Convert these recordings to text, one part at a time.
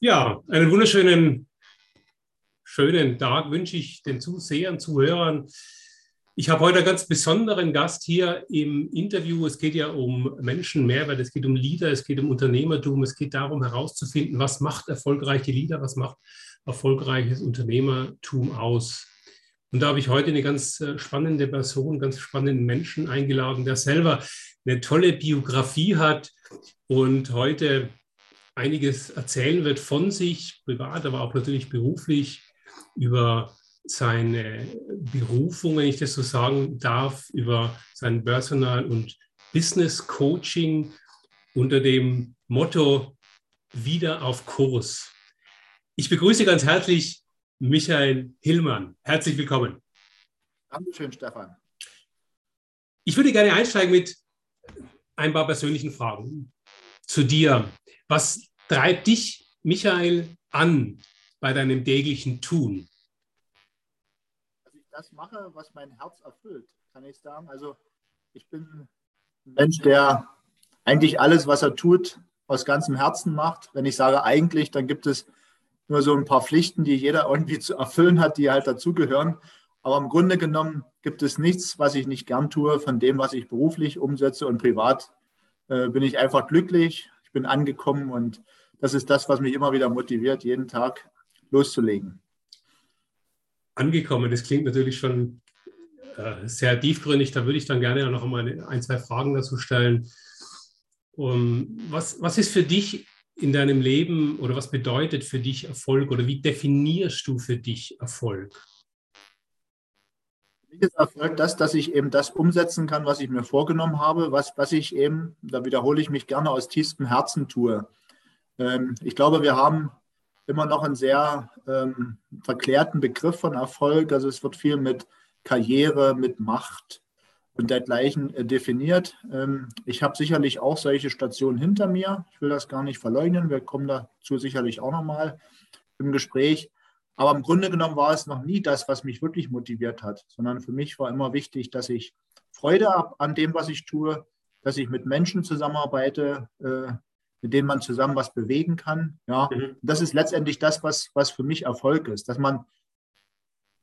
Ja, einen wunderschönen schönen Tag wünsche ich den Zusehern, Zuhörern. Ich habe heute einen ganz besonderen Gast hier im Interview. Es geht ja um Menschenmehrwert, es geht um Leader, es geht um Unternehmertum, es geht darum herauszufinden, was macht erfolgreiche Leader, was macht erfolgreiches Unternehmertum aus. Und da habe ich heute eine ganz äh, spannende Person, ganz spannenden Menschen eingeladen, der selber eine tolle Biografie hat und heute einiges erzählen wird von sich, privat, aber auch natürlich beruflich, über seine Berufung, wenn ich das so sagen darf, über sein Personal- und Business Coaching unter dem Motto wieder auf Kurs. Ich begrüße ganz herzlich Michael Hillmann. Herzlich willkommen. Dankeschön, Stefan. Ich würde gerne einsteigen mit ein paar persönlichen Fragen zu dir. Was treibt dich, Michael, an bei deinem täglichen Tun? Dass ich das mache, was mein Herz erfüllt, kann ich sagen. Also ich bin ein Mensch, der eigentlich alles, was er tut, aus ganzem Herzen macht. Wenn ich sage eigentlich, dann gibt es nur so ein paar Pflichten, die jeder irgendwie zu erfüllen hat, die halt dazugehören. Aber im Grunde genommen gibt es nichts, was ich nicht gern tue von dem, was ich beruflich umsetze und privat äh, bin ich einfach glücklich. Ich bin angekommen und das ist das, was mich immer wieder motiviert, jeden Tag loszulegen. Angekommen, das klingt natürlich schon äh, sehr tiefgründig. Da würde ich dann gerne noch einmal ein, zwei Fragen dazu stellen. Was, was ist für dich in deinem Leben oder was bedeutet für dich Erfolg oder wie definierst du für dich Erfolg? Ist Erfolg das, dass ich eben das umsetzen kann, was ich mir vorgenommen habe, was, was ich eben, da wiederhole ich mich gerne, aus tiefstem Herzen tue. Ähm, ich glaube, wir haben immer noch einen sehr ähm, verklärten Begriff von Erfolg. Also es wird viel mit Karriere, mit Macht und dergleichen äh, definiert. Ähm, ich habe sicherlich auch solche Stationen hinter mir. Ich will das gar nicht verleugnen. Wir kommen dazu sicherlich auch nochmal im Gespräch. Aber im Grunde genommen war es noch nie das, was mich wirklich motiviert hat, sondern für mich war immer wichtig, dass ich Freude habe an dem, was ich tue, dass ich mit Menschen zusammenarbeite, äh, mit denen man zusammen was bewegen kann. Ja, mhm. das ist letztendlich das, was, was für mich Erfolg ist, dass man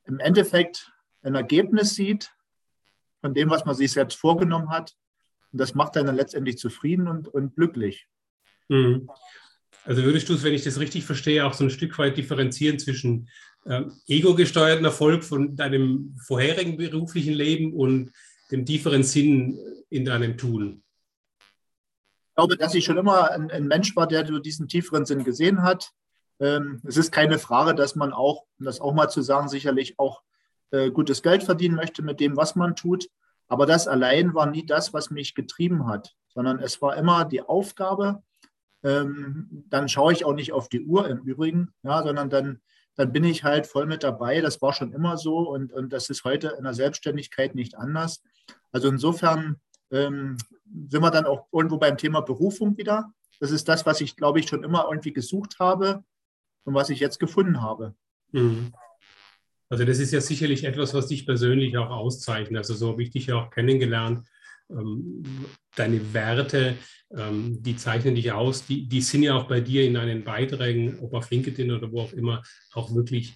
im Endeffekt ein Ergebnis sieht von dem, was man sich selbst vorgenommen hat. Und das macht einen dann letztendlich zufrieden und, und glücklich. Mhm. Also würdest du es, wenn ich das richtig verstehe, auch so ein Stück weit differenzieren zwischen ähm, ego-gesteuerten Erfolg von deinem vorherigen beruflichen Leben und dem tieferen Sinn in deinem Tun? Ich glaube, dass ich schon immer ein, ein Mensch war, der diesen tieferen Sinn gesehen hat. Ähm, es ist keine Frage, dass man auch, um das auch mal zu sagen, sicherlich auch äh, gutes Geld verdienen möchte mit dem, was man tut. Aber das allein war nie das, was mich getrieben hat, sondern es war immer die Aufgabe. Ähm, dann schaue ich auch nicht auf die Uhr im Übrigen, ja, sondern dann, dann bin ich halt voll mit dabei. Das war schon immer so und, und das ist heute in der Selbstständigkeit nicht anders. Also insofern ähm, sind wir dann auch irgendwo beim Thema Berufung wieder. Das ist das, was ich, glaube ich, schon immer irgendwie gesucht habe und was ich jetzt gefunden habe. Mhm. Also das ist ja sicherlich etwas, was dich persönlich auch auszeichnet. Also so habe ich dich ja auch kennengelernt. Ähm, deine Werte, ähm, die zeichnen dich aus. Die, die sind ja auch bei dir in deinen Beiträgen, ob auf LinkedIn oder wo auch immer, auch wirklich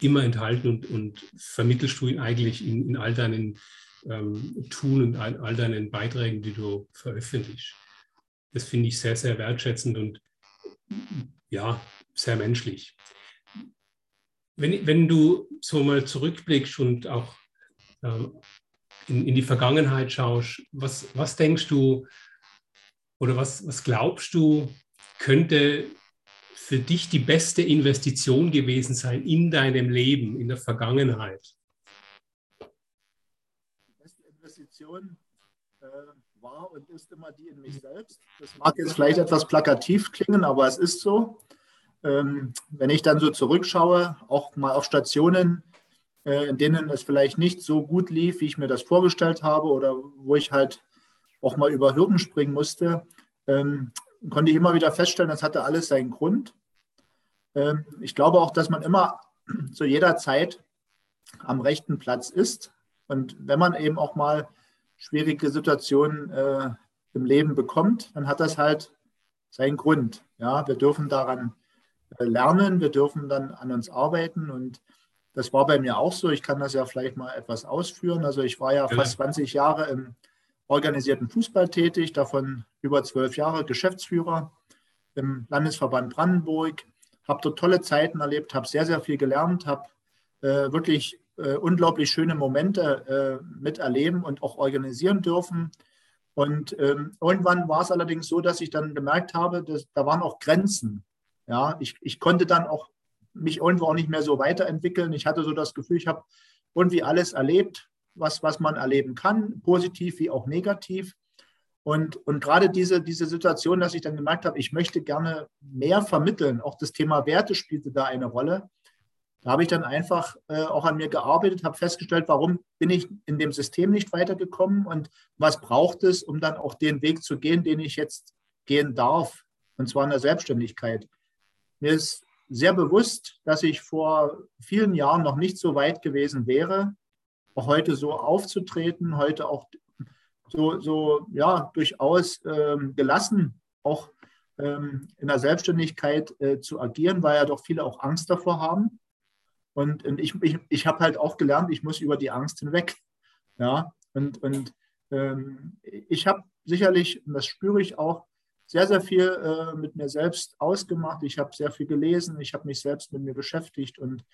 immer enthalten und, und vermittelst du ihn eigentlich in, in all deinen ähm, Tun und all, all deinen Beiträgen, die du veröffentlichst. Das finde ich sehr, sehr wertschätzend und ja, sehr menschlich. Wenn, wenn du so mal zurückblickst und auch äh, in, in die Vergangenheit schaust, was, was denkst du oder was, was glaubst du, könnte für dich die beste Investition gewesen sein in deinem Leben, in der Vergangenheit? Die beste Investition äh, war und ist immer die in mich selbst. Das mag jetzt vielleicht etwas plakativ klingen, aber es ist so. Ähm, wenn ich dann so zurückschaue, auch mal auf Stationen, in denen es vielleicht nicht so gut lief, wie ich mir das vorgestellt habe oder wo ich halt auch mal über Hürden springen musste, ähm, konnte ich immer wieder feststellen, das hatte alles seinen Grund. Ähm, ich glaube auch, dass man immer zu jeder Zeit am rechten Platz ist. Und wenn man eben auch mal schwierige Situationen äh, im Leben bekommt, dann hat das halt seinen Grund. Ja, wir dürfen daran äh, lernen, wir dürfen dann an uns arbeiten und das war bei mir auch so. Ich kann das ja vielleicht mal etwas ausführen. Also ich war ja fast 20 Jahre im organisierten Fußball tätig, davon über zwölf Jahre Geschäftsführer im Landesverband Brandenburg, habe dort tolle Zeiten erlebt, habe sehr, sehr viel gelernt, habe äh, wirklich äh, unglaublich schöne Momente äh, miterleben und auch organisieren dürfen. Und ähm, irgendwann war es allerdings so, dass ich dann gemerkt habe, dass da waren auch Grenzen. Ja, ich, ich konnte dann auch mich irgendwo auch nicht mehr so weiterentwickeln. Ich hatte so das Gefühl, ich habe irgendwie alles erlebt, was, was man erleben kann, positiv wie auch negativ. Und, und gerade diese, diese Situation, dass ich dann gemerkt habe, ich möchte gerne mehr vermitteln, auch das Thema Werte spielte da eine Rolle. Da habe ich dann einfach äh, auch an mir gearbeitet, habe festgestellt, warum bin ich in dem System nicht weitergekommen und was braucht es, um dann auch den Weg zu gehen, den ich jetzt gehen darf, und zwar in der Selbstständigkeit. Mir ist sehr bewusst, dass ich vor vielen Jahren noch nicht so weit gewesen wäre, auch heute so aufzutreten, heute auch so, so ja, durchaus ähm, gelassen auch ähm, in der Selbstständigkeit äh, zu agieren, weil ja doch viele auch Angst davor haben. Und, und ich, ich, ich habe halt auch gelernt, ich muss über die Angst hinweg. Ja, und, und ähm, ich habe sicherlich, und das spüre ich auch, sehr, sehr viel äh, mit mir selbst ausgemacht. Ich habe sehr viel gelesen, ich habe mich selbst mit mir beschäftigt und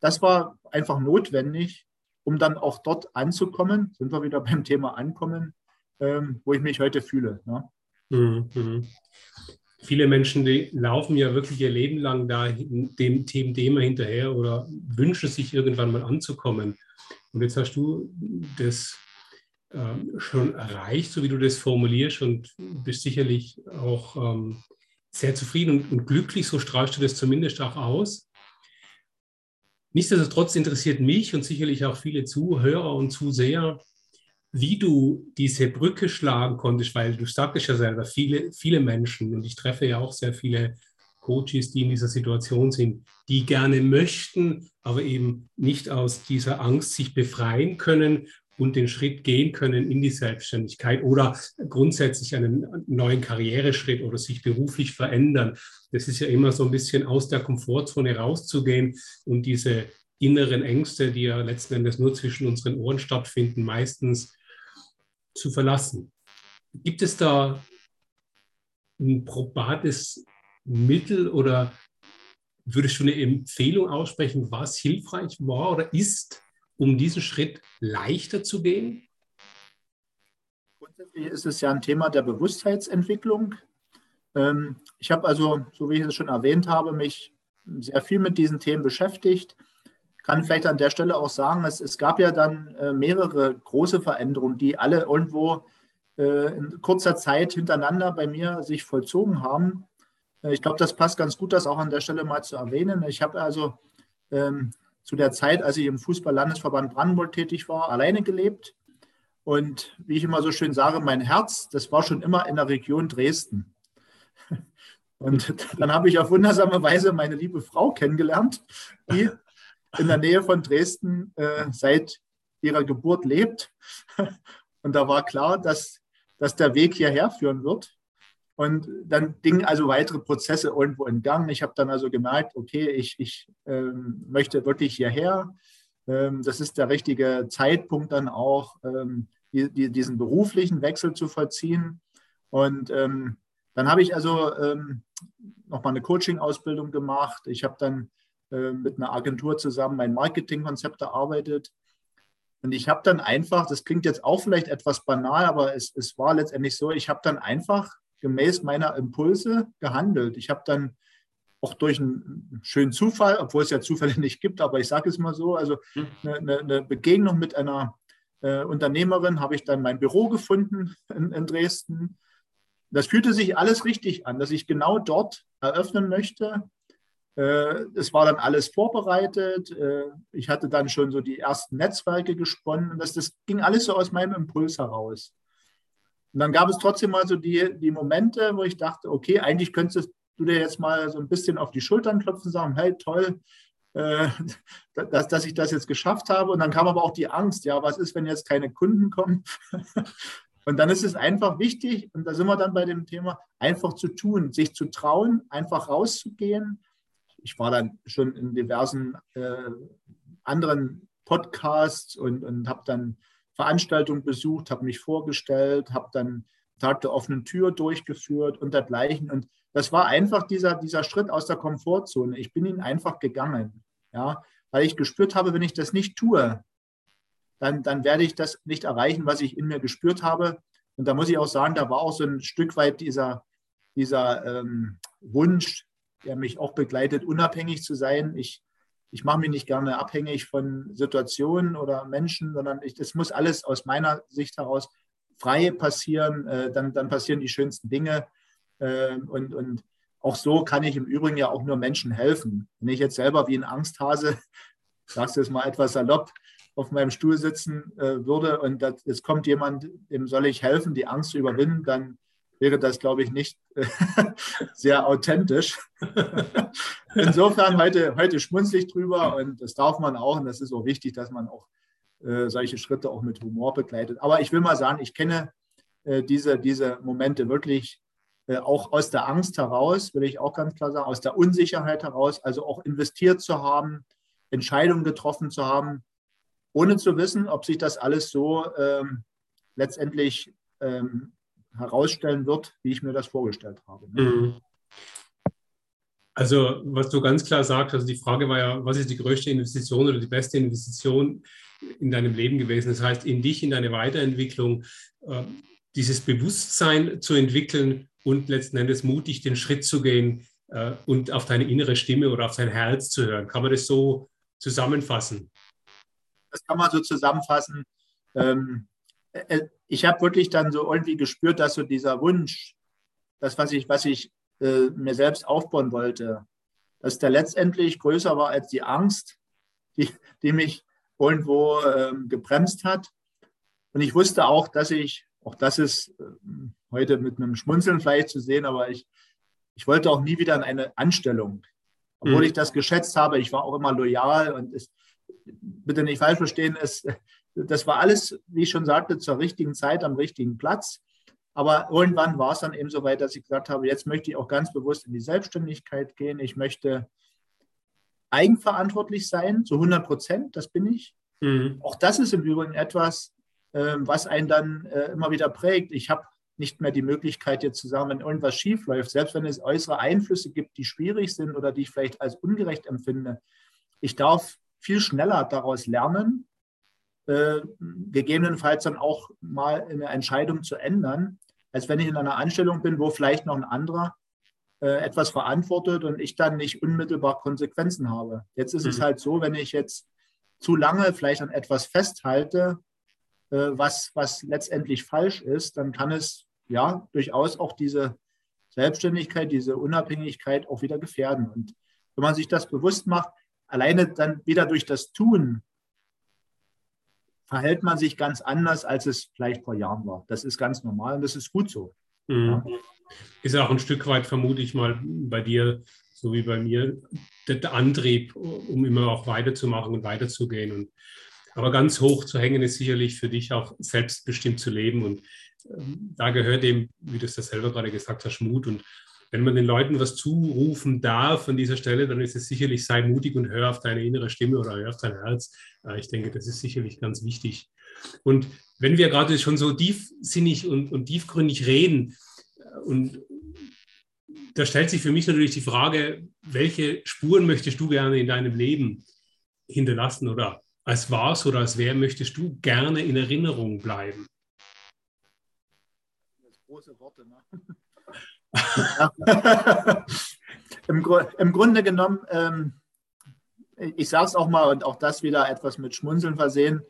das war einfach notwendig, um dann auch dort anzukommen, sind wir wieder beim Thema Ankommen, ähm, wo ich mich heute fühle. Ne? Mhm. mhm. Viele Menschen laufen ja wirklich ihr Leben lang da dem Thema hinterher oder wünschen sich irgendwann mal anzukommen. Und jetzt hast du das ähm, schon erreicht, so wie du das formulierst und bist sicherlich auch ähm, sehr zufrieden und, und glücklich, so strahlst du das zumindest auch aus. Nichtsdestotrotz interessiert mich und sicherlich auch viele Zuhörer und Zuseher, wie du diese Brücke schlagen konntest, weil du sagtest ja selber, viele, viele Menschen, und ich treffe ja auch sehr viele Coaches, die in dieser Situation sind, die gerne möchten, aber eben nicht aus dieser Angst sich befreien können und den Schritt gehen können in die Selbstständigkeit oder grundsätzlich einen neuen Karriereschritt oder sich beruflich verändern. Das ist ja immer so ein bisschen aus der Komfortzone rauszugehen und diese inneren Ängste, die ja letzten Endes nur zwischen unseren Ohren stattfinden, meistens zu verlassen. Gibt es da ein probates Mittel oder würdest du eine Empfehlung aussprechen, was hilfreich war oder ist, um diesen Schritt leichter zu gehen? Grundsätzlich ist es ja ein Thema der Bewusstheitsentwicklung. Ähm, ich habe also, so wie ich es schon erwähnt habe, mich sehr viel mit diesen Themen beschäftigt. Ich kann vielleicht an der Stelle auch sagen, es, es gab ja dann äh, mehrere große Veränderungen, die alle irgendwo äh, in kurzer Zeit hintereinander bei mir sich vollzogen haben. Äh, ich glaube, das passt ganz gut, das auch an der Stelle mal zu erwähnen. Ich habe also ähm, zu der Zeit, als ich im Fußball-Landesverband Brandenburg tätig war, alleine gelebt. Und wie ich immer so schön sage, mein Herz, das war schon immer in der Region Dresden. Und dann habe ich auf wundersame Weise meine liebe Frau kennengelernt, die in der Nähe von Dresden äh, seit ihrer Geburt lebt. Und da war klar, dass, dass der Weg hierher führen wird. Und dann gingen also weitere Prozesse irgendwo in Gang. Ich habe dann also gemerkt, okay, ich, ich ähm, möchte wirklich hierher. Ähm, das ist der richtige Zeitpunkt dann auch, ähm, die, die, diesen beruflichen Wechsel zu vollziehen. Und ähm, dann habe ich also ähm, nochmal eine Coaching-Ausbildung gemacht. Ich habe dann äh, mit einer Agentur zusammen mein Marketingkonzept erarbeitet. Und ich habe dann einfach, das klingt jetzt auch vielleicht etwas banal, aber es, es war letztendlich so, ich habe dann einfach gemäß meiner Impulse gehandelt. Ich habe dann auch durch einen schönen Zufall, obwohl es ja Zufälle nicht gibt, aber ich sage es mal so, also hm. eine, eine Begegnung mit einer äh, Unternehmerin habe ich dann mein Büro gefunden in, in, Dresden. Das fühlte sich alles richtig an, dass ich genau dort eröffnen möchte. Äh, es war dann alles vorbereitet. Äh, ich hatte dann schon so die ersten Netzwerke gesponnen. Das, das ging alles so aus meinem Impuls heraus. Und dann gab es trotzdem mal so die, die Momente, wo ich dachte, okay, eigentlich könntest du dir jetzt mal so ein bisschen auf die Schultern klopfen und sagen, hey, toll, äh, dass, dass ich das jetzt geschafft habe. Und dann kam aber auch die Angst, ja, was ist, wenn jetzt keine Kunden kommen? Und dann ist es einfach wichtig, und da sind wir dann bei dem Thema, einfach zu tun, sich zu trauen, einfach rauszugehen. Ich war dann schon in diversen äh, anderen Podcasts und, und habe dann Veranstaltungen besucht, habe mich vorgestellt, habe dann Tag der offenen Tür durchgeführt und dergleichen. Und das war einfach dieser, dieser Schritt aus der Komfortzone. Ich bin ihn einfach gegangen, ja, weil ich gespürt habe, wenn ich das nicht tue, dann, dann werde ich das nicht erreichen, was ich in mir gespürt habe. Und da muss ich auch sagen, da war auch so ein Stück weit dieser, dieser ähm, Wunsch, der mich auch begleitet, unabhängig zu sein. Ich, ich mache mich nicht gerne abhängig von Situationen oder Menschen, sondern das muss alles aus meiner Sicht heraus frei passieren. Äh, dann, dann passieren die schönsten Dinge. Äh, und, und auch so kann ich im Übrigen ja auch nur Menschen helfen. Wenn ich jetzt selber wie ein Angsthase, sagst du es mal etwas salopp, auf meinem Stuhl sitzen äh, würde und es kommt jemand, dem soll ich helfen, die Angst zu überwinden, dann wäre das, glaube ich, nicht sehr authentisch. Insofern heute, heute schmunzle ich drüber und das darf man auch und das ist auch wichtig, dass man auch äh, solche Schritte auch mit Humor begleitet. Aber ich will mal sagen, ich kenne äh, diese, diese Momente wirklich äh, auch aus der Angst heraus, will ich auch ganz klar sagen, aus der Unsicherheit heraus, also auch investiert zu haben, Entscheidungen getroffen zu haben, ohne zu wissen, ob sich das alles so ähm, letztendlich ähm, herausstellen wird, wie ich mir das vorgestellt habe. Ne? Mhm. Also, was du ganz klar sagst, also die Frage war ja, was ist die größte Investition oder die beste Investition in deinem Leben gewesen? Das heißt, in dich, in deine Weiterentwicklung, äh, dieses Bewusstsein zu entwickeln und letzten Endes mutig den Schritt zu gehen äh, und auf deine innere Stimme oder auf dein Herz zu hören. Kann man das so zusammenfassen? Das kann man so zusammenfassen. Ähm, äh, ich habe wirklich dann so irgendwie gespürt, dass so dieser Wunsch, das, was ich, was ich äh, mir selbst aufbauen wollte, dass der letztendlich größer war als die Angst, die, die mich irgendwo äh, gebremst hat. Und ich wusste auch, dass ich, auch das ist äh, heute mit einem Schmunzeln vielleicht zu sehen, aber ich, ich wollte auch nie wieder in eine Anstellung. Obwohl mhm. ich das geschätzt habe, ich war auch immer loyal und es, bitte nicht falsch verstehen, es, das war alles, wie ich schon sagte, zur richtigen Zeit am richtigen Platz. Aber irgendwann war es dann eben so weit, dass ich gesagt habe, jetzt möchte ich auch ganz bewusst in die Selbstständigkeit gehen. Ich möchte eigenverantwortlich sein, zu 100 Prozent, das bin ich. Mhm. Auch das ist im Übrigen etwas, äh, was einen dann äh, immer wieder prägt. Ich habe nicht mehr die Möglichkeit, jetzt zu sagen, wenn irgendwas schief läuft, selbst wenn es äußere Einflüsse gibt, die schwierig sind oder die ich vielleicht als ungerecht empfinde. Ich darf viel schneller daraus lernen, äh, gegebenenfalls dann auch mal eine Entscheidung zu ändern, als wenn ich in einer Anstellung bin, wo vielleicht noch ein anderer äh, etwas verantwortet und ich dann nicht unmittelbar Konsequenzen habe. Jetzt ist mhm. es halt so, wenn ich jetzt zu lange vielleicht an etwas festhalte, äh, was, was letztendlich falsch ist, dann kann es ja durchaus auch diese Selbstständigkeit, diese Unabhängigkeit auch wieder gefährden. Und wenn man sich das bewusst macht, alleine dann wieder durch das Tun verhält man sich ganz anders, als es vielleicht vor Jahren war. Das ist ganz normal und das ist gut so. Mhm. Ja. Ist auch ein Stück weit, vermute ich mal, bei dir, so wie bei mir, der, Antrieb, um immer auch weiterzumachen und weiterzugehen. Und, aber ganz hoch zu hängen ist sicherlich für dich auch selbstbestimmt zu leben. Und ähm, da gehört eben, wie du es ja selber gerade gesagt hast, Mut und wenn man den Leuten was zurufen darf an dieser Stelle, dann ist es sicherlich, sei mutig und hör auf deine innere Stimme oder hör auf dein Herz. Ich denke, das ist sicherlich ganz wichtig. Und wenn wir gerade schon so tiefsinnig und, und tiefgründig reden, äh, und da stellt sich für mich natürlich die Frage, welche Spuren möchtest du gerne in deinem Leben hinterlassen oder als was oder als wer möchtest du gerne in Erinnerung bleiben? Das große Worte, ne? Im, Im, Grunde genommen, ähm, ich sage es auch mal und auch das wieder etwas mit Schmunzeln versehen,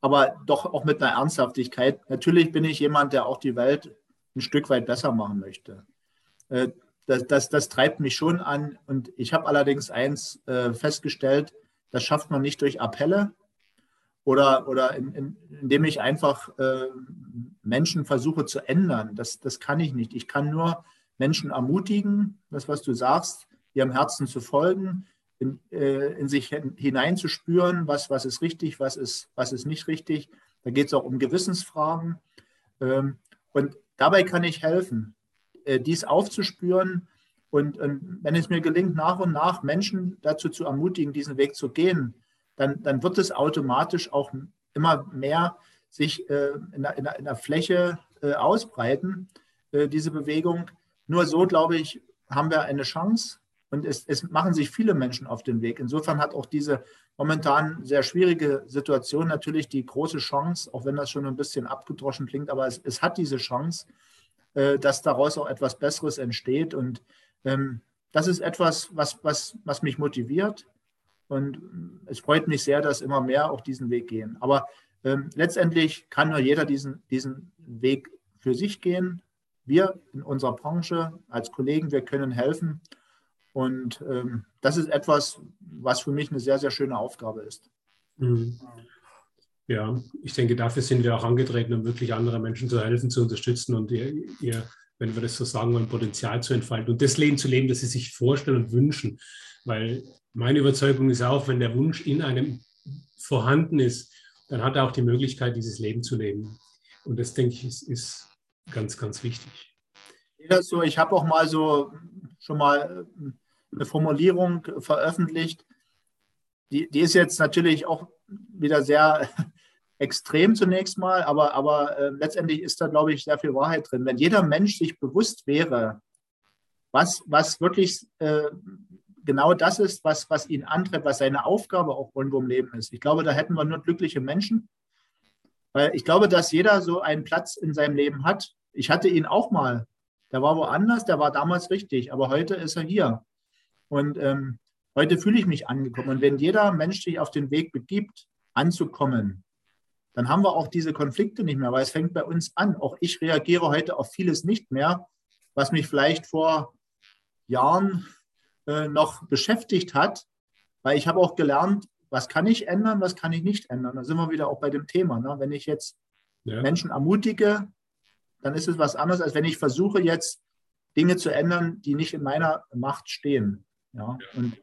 aber doch auch mit einer Ernsthaftigkeit. Natürlich bin ich jemand, der auch die Welt ein Stück weit besser machen möchte. Äh, das, das, das, treibt mich schon an und ich habe allerdings eins äh, festgestellt, das schafft man nicht durch Appelle oder, oder in, in, indem ich einfach äh, Menschen versuche zu ändern. Das, das kann ich nicht. Ich kann nur Menschen ermutigen, das, was du sagst, ihrem Herzen zu folgen, in, äh, in sich hineinzuspüren, was, was ist richtig, was ist, was ist nicht richtig. Da geht es auch um Gewissensfragen. Ähm, und dabei kann ich helfen, äh, dies aufzuspüren. Und, und wenn es mir gelingt, nach und nach Menschen dazu zu ermutigen, diesen Weg zu gehen, dann, dann wird es automatisch auch immer mehr sich äh, in, der, in, der, in, der, Fläche äh, ausbreiten, äh, diese Bewegung. Nur so, glaube ich, haben wir eine Chance. Und es, es, machen sich viele Menschen auf den Weg. Insofern hat auch diese momentan sehr schwierige Situation natürlich die große Chance, auch wenn das schon ein bisschen abgedroschen klingt, aber es, es hat diese Chance, äh, dass daraus auch etwas Besseres entsteht. Und ähm, das ist etwas, was, was, was mich motiviert. Und es freut mich sehr, dass immer mehr auch diesen Weg gehen. Aber ähm, letztendlich kann nur jeder diesen, diesen Weg für sich gehen. Wir in unserer Branche als Kollegen, wir können helfen. Und ähm, das ist etwas, was für mich eine sehr, sehr schöne Aufgabe ist. Mhm. Ja, ich denke, dafür sind wir auch angetreten, um wirklich anderen Menschen zu helfen, zu unterstützen und ihr, ihr, wenn wir das so sagen wollen, Potenzial zu entfalten und das Leben zu leben, das sie sich vorstellen und wünschen. Weil meine Überzeugung ist auch, wenn der Wunsch in einem vorhanden ist, dann hat er auch die Möglichkeit, dieses Leben zu leben. Und das, denke ich, ist, ist ganz, ganz wichtig. Ja, so, ich habe auch mal so schon mal eine Formulierung veröffentlicht. Die, die ist jetzt natürlich auch wieder sehr extrem zunächst mal, aber, aber äh, letztendlich ist da, glaube ich, sehr viel Wahrheit drin. Wenn jeder Mensch sich bewusst wäre, was, was wirklich äh, genau das ist, was, was ihn antreibt, was seine Aufgabe auch irgendwo im Leben ist. Ich glaube, da hätten wir nur glückliche Menschen. Weil ich glaube, dass jeder so einen Platz in seinem Leben hat. Ich hatte ihn auch mal. Der war woanders, der war damals richtig, aber heute ist er hier. Und ähm, heute fühle ich mich angekommen. Und wenn jeder Mensch sich auf den Weg begibt, anzukommen, dann haben wir auch diese Konflikte nicht mehr, weil es fängt bei uns an. Auch ich reagiere heute auf vieles nicht mehr, was mich vielleicht vor Jahren äh, noch beschäftigt hat, weil ich habe auch gelernt, was kann ich ändern, was kann ich nicht ändern. Da sind wir wieder auch bei dem Thema. Ne? Wenn ich jetzt ja. Menschen ermutige, dann ist es was anderes, als wenn ich versuche jetzt Dinge zu ändern, die nicht in meiner Macht stehen. Ja? Und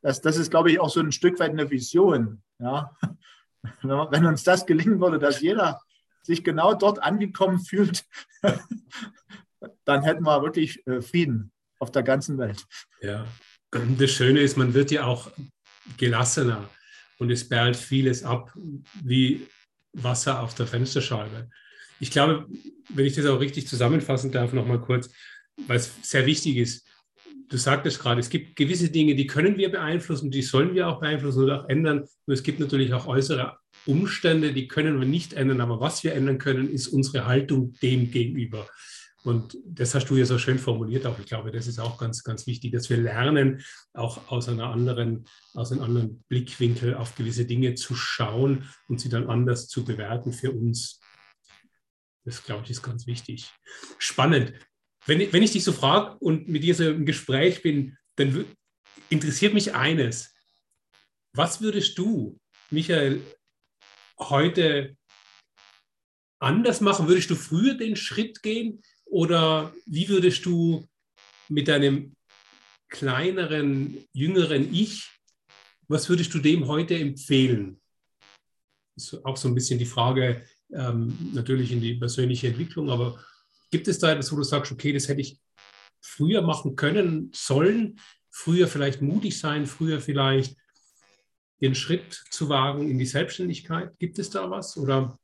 das, das ist, glaube ich, auch so ein Stück weit eine Vision. Ja? Wenn uns das gelingen würde, dass jeder sich genau dort angekommen fühlt, dann hätten wir wirklich äh, Frieden auf der ganzen Welt. Ja, das Schöne ist, man wird ja auch gelassener und es perlt vieles ab wie Wasser auf der Fensterscheibe. Ich glaube, wenn ich das auch richtig zusammenfassen darf, noch mal kurz, weil es sehr wichtig ist. Du sagtest gerade, es gibt gewisse Dinge, die können wir beeinflussen, die sollen wir auch beeinflussen oder auch ändern. Und es gibt natürlich auch äußere Umstände, die können wir nicht ändern. Aber was wir ändern können, ist unsere Haltung dem gegenüber. Und das hast du ja so schön formuliert auch. Ich glaube, das ist auch ganz, ganz wichtig, dass wir lernen, auch aus einer anderen, aus einem anderen Blickwinkel auf gewisse Dinge zu schauen und sie dann anders zu bewerten für uns. Das, glaube ich, ist ganz wichtig. Spannend. Wenn, wenn ich dich so frage und mit dir so im Gespräch bin, dann interessiert mich eines. Was würdest du, Michael, heute anders machen? Würdest du früher den Schritt gehen? Oder wie würdest du mit deinem kleineren, jüngeren Ich, was würdest du dem heute empfehlen? Das ist auch so ein bisschen die Frage, ähm, natürlich in die persönliche Entwicklung, aber gibt es da etwas, wo du sagst, okay, das hätte ich früher machen können, sollen, früher vielleicht mutig sein, früher vielleicht den Schritt zu wagen in die Selbstständigkeit? Gibt es da was? Oder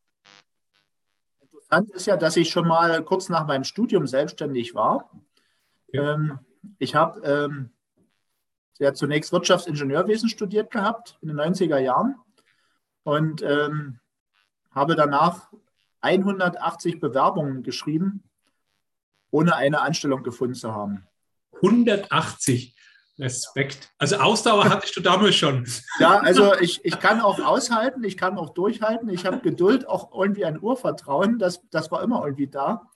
Interessant ist ja, dass ich schon mal kurz nach meinem Studium selbstständig war. Ja. Ähm, ich habe ähm, ja zunächst Wirtschaftsingenieurwesen studiert gehabt in den 90er Jahren und ähm, habe danach 180 Bewerbungen geschrieben, ohne eine Anstellung gefunden zu haben. 180? Respekt. Also Ausdauer hattest du damals schon. Ja, also ich, ich kann auch aushalten, ich kann auch durchhalten. Ich habe Geduld, auch irgendwie ein Urvertrauen, das, das war immer irgendwie da.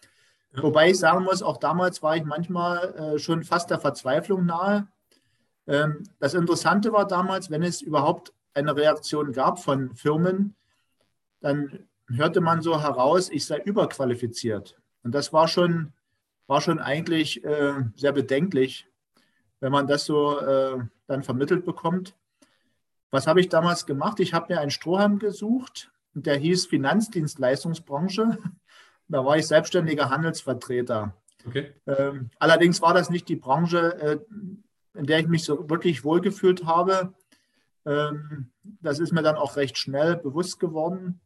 Ja. Wobei ich sagen muss, auch damals war ich manchmal äh, schon fast der Verzweiflung nahe. Ähm, das Interessante war damals, wenn es überhaupt eine Reaktion gab von Firmen, dann hörte man so heraus, ich sei überqualifiziert. Und das war schon, war schon eigentlich äh, sehr bedenklich, wenn man das so äh, dann vermittelt bekommt. Was habe ich damals gemacht? Ich habe mir einen Strohhalm gesucht, der hieß Finanzdienstleistungsbranche. Da war ich selbstständiger Handelsvertreter. Okay. Ähm, allerdings war das nicht die Branche, äh, in der ich mich so wirklich wohlgefühlt habe. Ähm, das ist mir dann auch recht schnell bewusst geworden.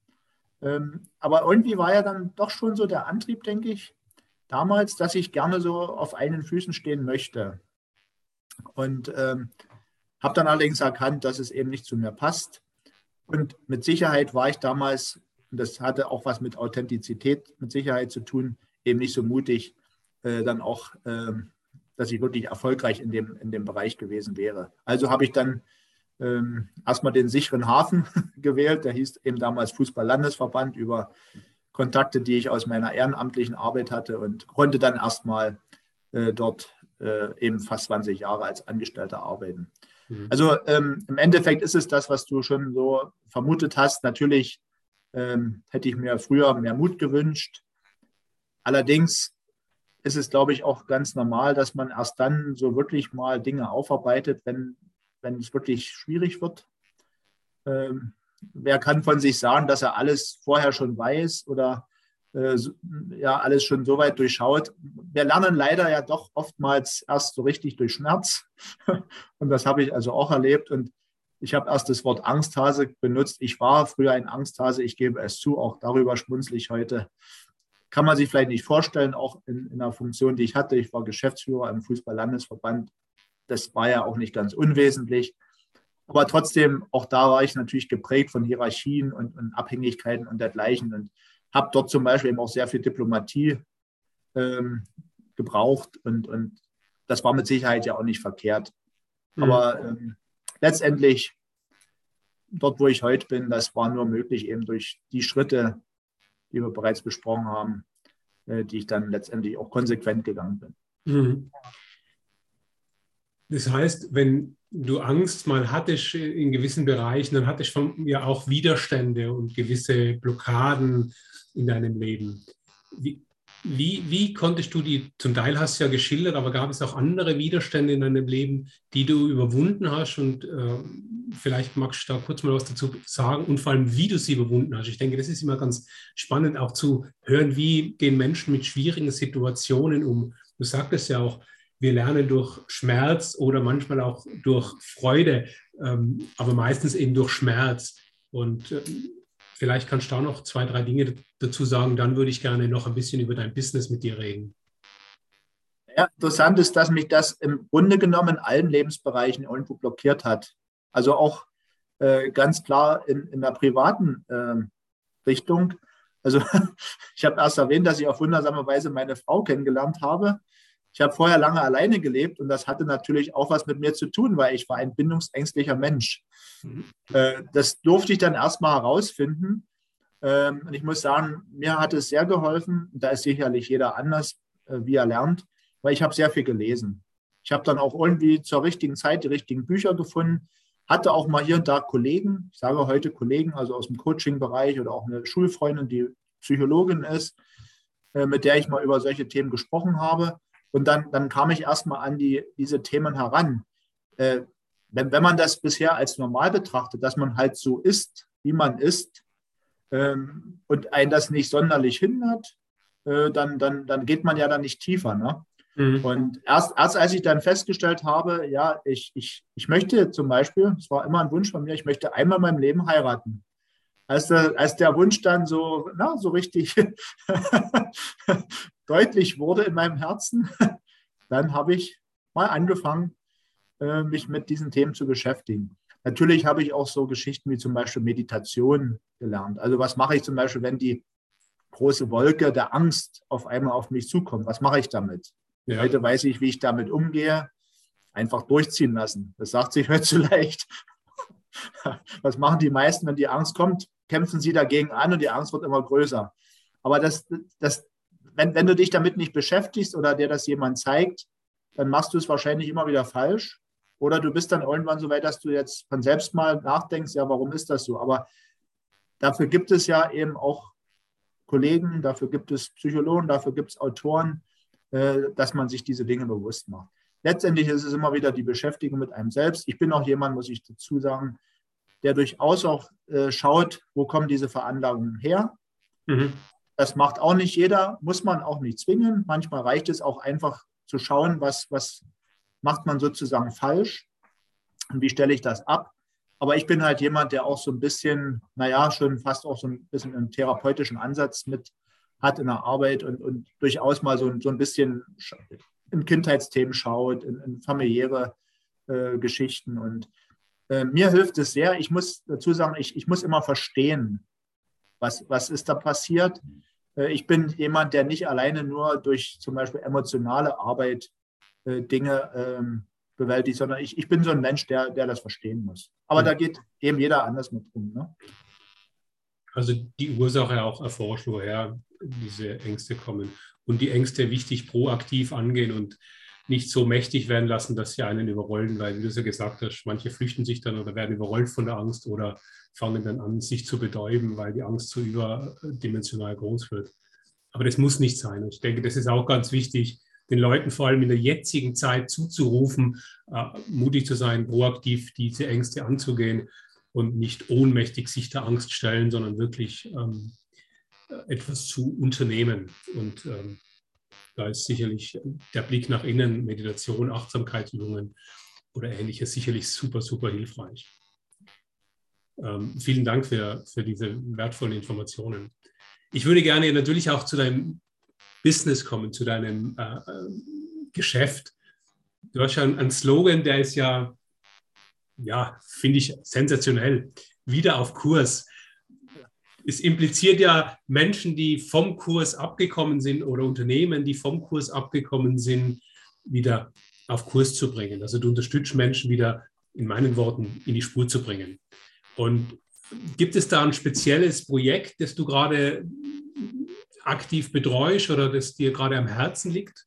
Ähm, aber irgendwie war ja dann doch schon so der Antrieb, denke ich, damals, dass ich gerne so auf einen Füßen stehen möchte. Und ähm, habe dann allerdings erkannt, dass es eben nicht zu mir passt. Und mit Sicherheit war ich damals, und das hatte auch was mit Authentizität mit Sicherheit zu tun, eben nicht so mutig, äh, dann auch, äh, dass ich wirklich erfolgreich in dem, in dem Bereich gewesen wäre. Also habe ich dann ähm, erstmal den sicheren Hafen gewählt. Der hieß eben damals Fußball-Landesverband über Kontakte, die ich aus meiner ehrenamtlichen Arbeit hatte und konnte dann erstmal äh, dort äh, eben fast 20 Jahre als Angestellter arbeiten. Mhm. Also ähm, im Endeffekt ist es das, was du schon so vermutet hast. Natürlich ähm, hätte ich mir früher mehr Mut gewünscht. Allerdings ist es, glaube ich, auch ganz normal, dass man erst dann so wirklich mal Dinge aufarbeitet, wenn, wenn es wirklich schwierig wird. Ähm, wer kann von sich sagen, dass er alles vorher schon weiß oder äh, ja alles schon so weit durchschaut? Wir lernen leider ja doch oftmals erst so richtig durch Schmerz. Und das habe ich also auch erlebt. Und ich habe erst das Wort Angsthase benutzt. Ich war früher ein Angsthase, ich gebe es zu, auch darüber schmunzle ich heute kann man sich vielleicht nicht vorstellen, auch in, in einer Funktion, die ich hatte. Ich war Geschäftsführer im Fußball-Landesverband. Das war ja auch nicht ganz unwesentlich. Aber trotzdem, auch da war ich natürlich geprägt von Hierarchien und, und Abhängigkeiten und dergleichen und habe dort zum Beispiel eben auch sehr viel Diplomatie ähm, gebraucht und, und das war mit Sicherheit ja auch nicht verkehrt. Mhm. Aber ähm, letztendlich, dort wo ich heute bin, das war nur möglich eben durch die Schritte, die wir bereits besprochen haben, äh, die ich dann letztendlich auch konsequent gegangen bin. Mhm. Das heißt, wenn du Angst mal hattest in gewissen Bereichen, dann hattest du ja auch Widerstände und gewisse Blockaden in deinem Leben. Wie, wie, wie konntest du die, zum Teil hast du ja geschildert, aber gab es auch andere Widerstände in deinem Leben, die du überwunden hast? Und äh, vielleicht magst du da kurz mal was dazu sagen und vor allem, wie du sie überwunden hast. Ich denke, das ist immer ganz spannend auch zu hören, wie gehen Menschen mit schwierigen Situationen um. Du sagtest ja auch, wir lernen durch Schmerz oder manchmal auch durch Freude, ähm, aber meistens eben durch Schmerz. Und ähm, Vielleicht kannst du da noch zwei, drei Dinge dazu sagen. Dann würde ich gerne noch ein bisschen über dein Business mit dir reden. Ja, interessant ist, dass mich das im Grunde genommen in allen Lebensbereichen irgendwo blockiert hat. Also auch äh, ganz klar in, in der privaten äh, Richtung. Also ich habe erst erwähnt, dass ich auf wundersame Weise meine Frau kennengelernt habe. Ich habe vorher lange alleine gelebt und das hatte natürlich auch was mit mir zu tun, weil ich war ein bindungsängstlicher Mensch. Mhm. Äh, das durfte ich dann erstmal herausfinden. Ähm, und ich muss sagen, mir hat es sehr geholfen. Da ist sicherlich jeder anders, äh, wie er lernt, weil ich habe sehr viel gelesen. Ich habe dann auch irgendwie zur richtigen Zeit die richtigen Bücher gefunden, hatte auch mal hier und da Kollegen, ich sage heute Kollegen, also aus dem Coaching-Bereich oder auch eine Schulfreundin, die Psychologin ist, äh, mit der ich mal über solche Themen gesprochen habe. Und dann, dann kam ich erstmal an die, diese Themen heran. Äh, wenn, wenn man das bisher als normal betrachtet, dass man halt so ist, wie man ist, ähm, und einen das nicht sonderlich hindert, äh, dann, dann, dann geht man ja dann nicht tiefer. Ne? Mhm. Und erst, erst als ich dann festgestellt habe, ja, ich, ich, ich möchte zum Beispiel, es war immer ein Wunsch von mir, ich möchte einmal in meinem Leben heiraten. Als der, als der Wunsch dann so, na, so richtig deutlich wurde in meinem Herzen, dann habe ich mal angefangen, äh, mich mit diesen Themen zu beschäftigen. Natürlich habe ich auch so Geschichten wie zum Beispiel Meditation gelernt. Also was mache ich zum Beispiel, wenn die große Wolke der Angst auf einmal auf mich zukommt? Was mache ich damit? Ja. Heute weiß ich, wie ich damit umgehe. Einfach durchziehen lassen. Das sagt sich heute zu leicht. Was machen die meisten, wenn die Angst kommt? Kämpfen sie dagegen an und die Angst wird immer größer. Aber das, das, wenn, wenn du dich damit nicht beschäftigst oder dir das jemand zeigt, dann machst du es wahrscheinlich immer wieder falsch. Oder du bist dann irgendwann so weit, dass du jetzt von selbst mal nachdenkst, ja, warum ist das so? Aber dafür gibt es ja eben auch Kollegen, dafür gibt es Psychologen, dafür gibt es Autoren, äh, dass man sich diese Dinge bewusst macht. Letztendlich ist es immer wieder die Beschäftigung mit einem selbst. Ich bin auch jemand, muss ich dazu sagen, der durchaus auch äh, schaut, wo kommen diese Veranlagungen her. Mhm. Das macht auch nicht jeder, muss man auch nicht zwingen. Manchmal reicht es auch einfach zu schauen, was, was macht man sozusagen falsch und wie stelle ich das ab. Aber ich bin halt jemand, der auch so ein bisschen, naja, schon fast auch so ein bisschen einen therapeutischen Ansatz mit hat in der Arbeit und, und durchaus mal so, so ein bisschen in Kindheitsthemen schaut, in, in familiäre äh, Geschichten. Und äh, mir hilft es sehr. Ich muss dazu sagen, ich, ich muss immer verstehen, was, was ist da passiert. Äh, ich bin jemand, der nicht alleine nur durch zum Beispiel emotionale Arbeit äh, Dinge ähm, bewältigt, sondern ich, ich bin so ein Mensch, der, der das verstehen muss. Aber mhm. da geht eben jeder anders mit um. Ne? Also die Ursache auch erforscht, woher diese Ängste kommen. Und die Ängste wichtig proaktiv angehen und nicht so mächtig werden lassen, dass sie einen überrollen, weil, wie du es ja gesagt hast, manche flüchten sich dann oder werden überrollt von der Angst oder fangen dann an, sich zu betäuben, weil die Angst so überdimensional groß wird. Aber das muss nicht sein. Und ich denke, das ist auch ganz wichtig, den Leuten vor allem in der jetzigen Zeit zuzurufen, äh, mutig zu sein, proaktiv diese Ängste anzugehen und nicht ohnmächtig sich der Angst stellen, sondern wirklich ähm, etwas zu unternehmen. Und ähm, da ist sicherlich der Blick nach innen, Meditation, Achtsamkeitsübungen oder ähnliches sicherlich super, super hilfreich. Ähm, vielen Dank für, für diese wertvollen Informationen. Ich würde gerne natürlich auch zu deinem Business kommen, zu deinem äh, äh, Geschäft. Du hast ja einen Slogan, der ist ja, ja, finde ich sensationell. Wieder auf Kurs. Es impliziert ja Menschen, die vom Kurs abgekommen sind oder Unternehmen, die vom Kurs abgekommen sind, wieder auf Kurs zu bringen. Also du unterstützt Menschen wieder, in meinen Worten, in die Spur zu bringen. Und gibt es da ein spezielles Projekt, das du gerade aktiv betreust oder das dir gerade am Herzen liegt?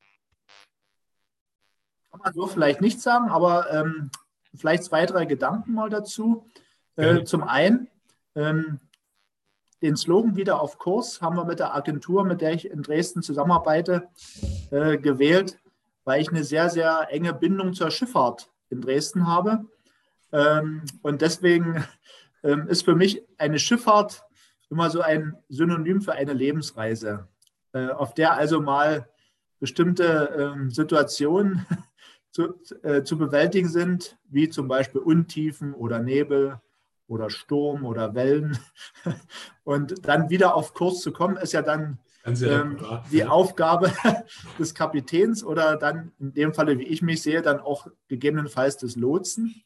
Kann man so vielleicht nicht sagen, aber ähm, vielleicht zwei, drei Gedanken mal dazu. Äh, zum einen, ähm, den Slogan wieder auf Kurs haben wir mit der Agentur, mit der ich in Dresden zusammenarbeite, äh, gewählt, weil ich eine sehr, sehr enge Bindung zur Schifffahrt in Dresden habe. Ähm, und deswegen ähm, ist für mich eine Schifffahrt immer so ein Synonym für eine Lebensreise, äh, auf der also mal bestimmte ähm, Situationen zu, äh, zu bewältigen sind, wie zum Beispiel Untiefen oder Nebel oder Sturm oder Wellen. Und dann wieder auf Kurs zu kommen, ist ja dann ähm, die Aufgabe des Kapitäns oder dann in dem Falle, wie ich mich sehe, dann auch gegebenenfalls des Lotsen.